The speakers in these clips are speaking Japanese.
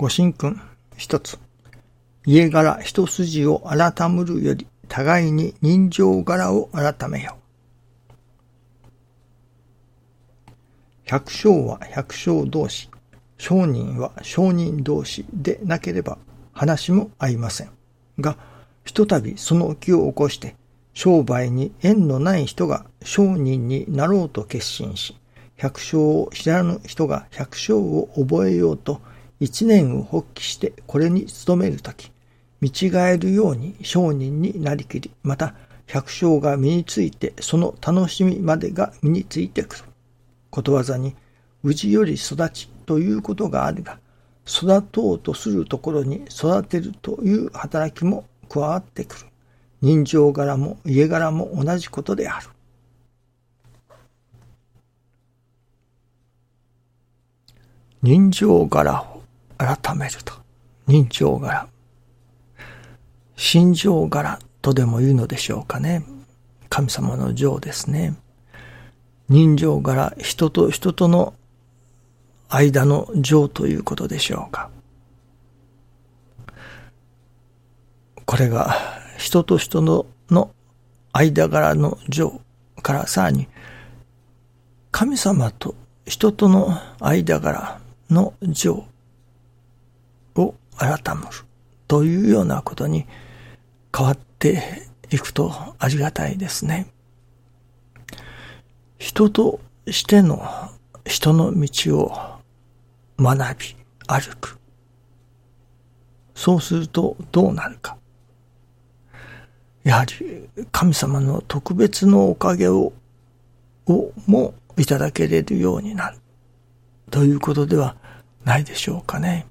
ご神君一つ。家柄一筋を改むるより、互いに人情柄を改めよ。百姓は百姓同士、商人は商人同士でなければ話も合いません。が、ひとたびその気を起こして、商売に縁のない人が商人になろうと決心し、百姓を知らぬ人が百姓を覚えようと一年を発起してこれに努めるとき、見違えるように商人になりきり、また百姓が身についてその楽しみまでが身についてくる。ことわざに、氏より育ちということがあるが、育とうとするところに育てるという働きも加わってくる。人情柄も家柄も同じことである。人情柄を改めると。人情柄。心情柄とでも言うのでしょうかね。神様の情ですね。人情柄、人と人との間の情ということでしょうか。これが人と人のの間柄の情からさらに神様と人との間柄の情改むというようなことに変わっていくとありがたいですね。人としての人の道を学び、歩く。そうするとどうなるか。やはり神様の特別のおかげを、をもいただけれるようになる。ということではないでしょうかね。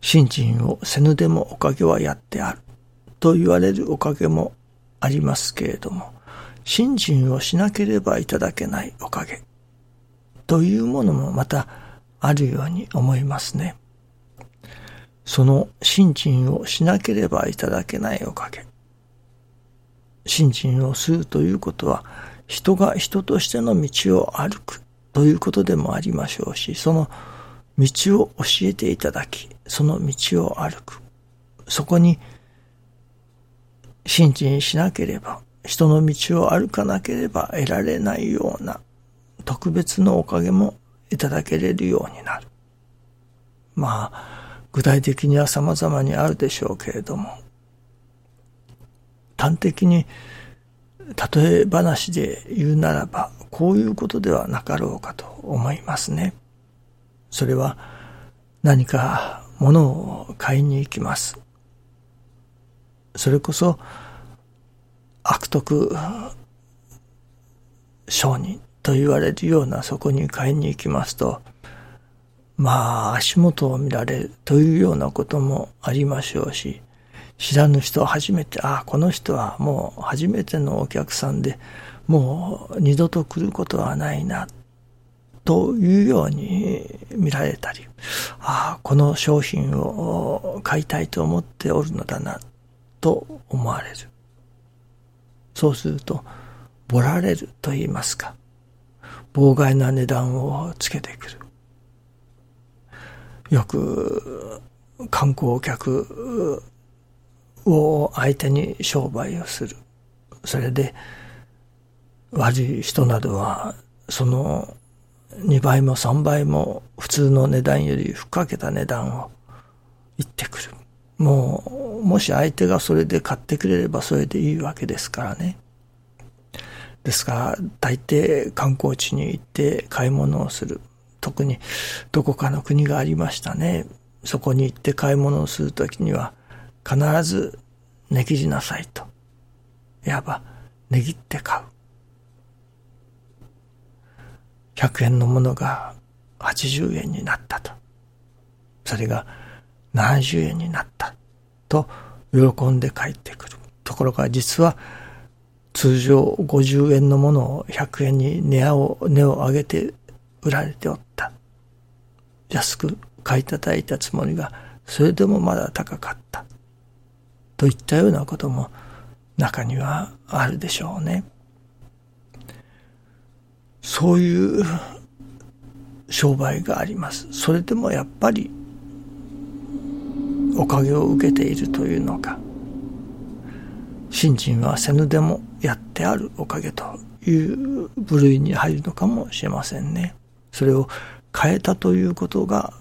信心をせぬでもおかげはやってある。と言われるおかげもありますけれども、信心をしなければいただけないおかげ。というものもまたあるように思いますね。その信心をしなければいただけないおかげ。信心をするということは、人が人としての道を歩くということでもありましょうし、その道を教えていただき、その道を歩く。そこに、信心しなければ、人の道を歩かなければ得られないような特別のおかげもいただけれるようになる。まあ、具体的には様々にあるでしょうけれども、端的に例え話で言うならば、こういうことではなかろうかと思いますね。それは何か物を買いに行きます。それこそ悪徳商人と言われるようなそこに買いに行きますと、まあ、足元を見られるというようなこともありましょうし、知らぬ人は初めて、ああ、この人はもう初めてのお客さんで、もう二度と来ることはないな、というように見られたり、ああ、この商品を買いたいと思っておるのだな、と思われる。そうすると、ぼられると言いますか、妨害な値段をつけてくる。よく観光客を相手に商売をする。それで悪い人などはその2倍も3倍も普通の値段よりふっかけた値段を言ってくる。もう、もし相手がそれで買ってくれればそれでいいわけですからね。ですから、大抵観光地に行って買い物をする。特にどこかの国がありましたね。そこに行って買い物をするときには必ず値切りなさいと。いわば値切って買う。100円のものが80円になったと。それが70円になったと喜んで帰ってくる。ところが実は通常50円のものを100円に値を値を上げて売られておった。安く買い叩いたつもりが、それでもまだ高かった。といったようなことも中にはあるでしょうね。そういう商売があります。それでもやっぱりおかげを受けているというのか、信心はせぬでもやってあるおかげという部類に入るのかもしれませんね。それを変えたということが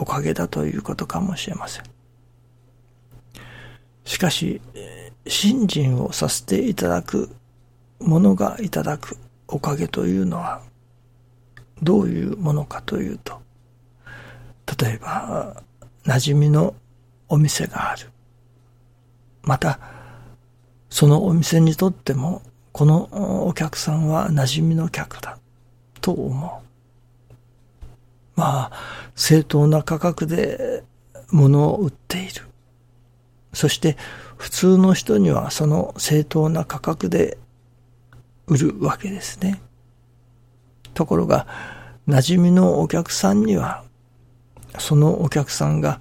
おかげだということかもしれません。しかし、信心をさせていただくものがいただくおかげというのはどういうものかというと、例えば、馴染みのお店がある。また、そのお店にとっても、このお客さんは馴染みの客だ、と思う。まあ、正当な価格で物を売っている。そして普通の人にはその正当な価格で売るわけですね。ところが、馴染みのお客さんには、そのお客さんが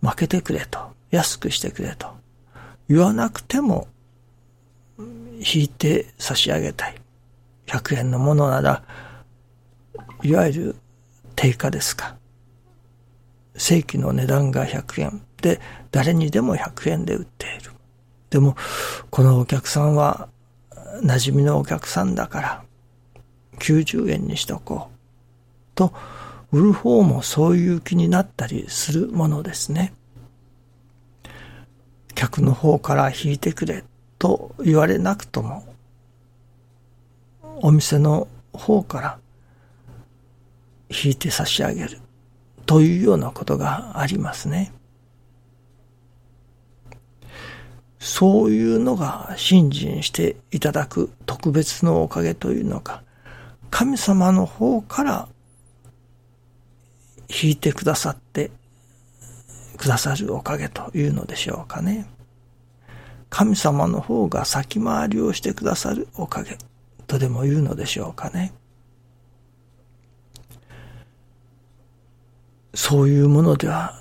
負けてくれと、安くしてくれと言わなくても引いて差し上げたい。100円のものなら、いわゆる定価ですか。正規の値段が100円で、誰にでも100円で売っている。でも、このお客さんは、馴染みのお客さんだから、90円にしとこう。と、売る方もそういう気になったりするものですね。客の方から引いてくれと言われなくとも、お店の方から引いて差し上げるというようなことがありますね。そういうのが信心していただく特別のおかげというのか、神様の方から引いてくださってくださるおかげというのでしょうかね。神様の方が先回りをしてくださるおかげとでも言うのでしょうかね。そういうものでは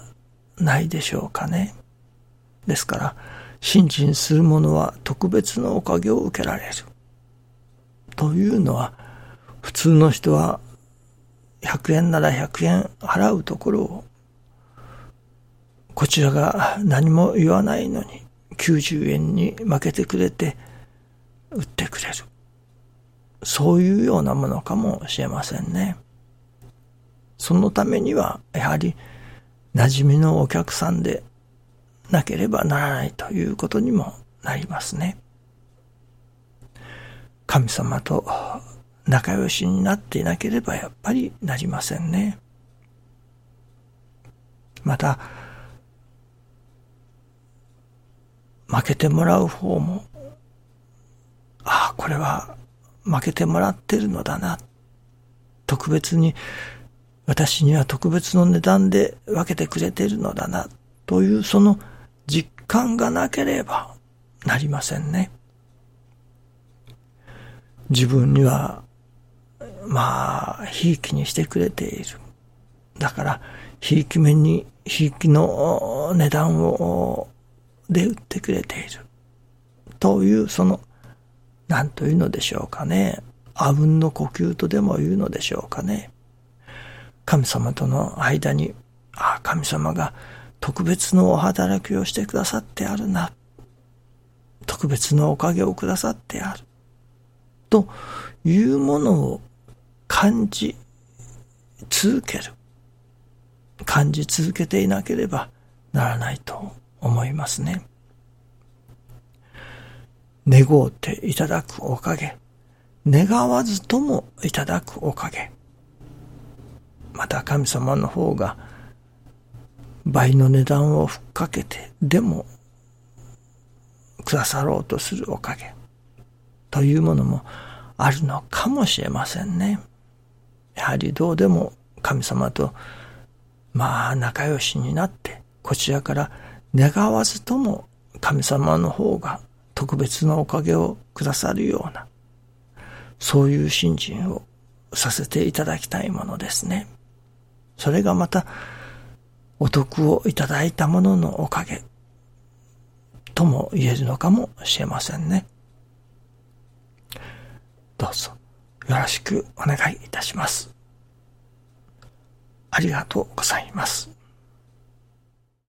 ないでしょうかね。ですから、信心する者は特別のおかげを受けられる。というのは、普通の人は100円なら100円払うところを、こちらが何も言わないのに90円に負けてくれて売ってくれる。そういうようなものかもしれませんね。そのためには、やはり、馴染みのお客さんでなければならないということにもなりますね。神様と仲良しになっていなければやっぱりなりませんね。また、負けてもらう方も、ああ、これは負けてもらってるのだな。特別に、私には特別の値段で分けてくれているのだな。というその感がなければなりませんね。自分には、まあ、ひいきにしてくれている。だから、ひいき目に、ひいきの値段を、で売ってくれている。という、その、何というのでしょうかね。あうんの呼吸とでも言うのでしょうかね。神様との間に、ああ、神様が特別のお働きをしてくださってあるな。特別のおかげをくださってある。というものを感じ続ける。感じ続けていなければならないと思いますね。願うていただくおかげ。願わずともいただくおかげ。また神様の方が倍の値段をふっかけてでもくださろうとするおかげというものもあるのかもしれませんね。やはりどうでも神様とまあ仲良しになってこちらから願わずとも神様の方が特別なおかげをくださるようなそういう信心をさせていただきたいものですね。それがまたお得をいただいたもののおかげとも言えるのかもしれませんね。どうぞよろしくお願いいたします。ありがとうございます。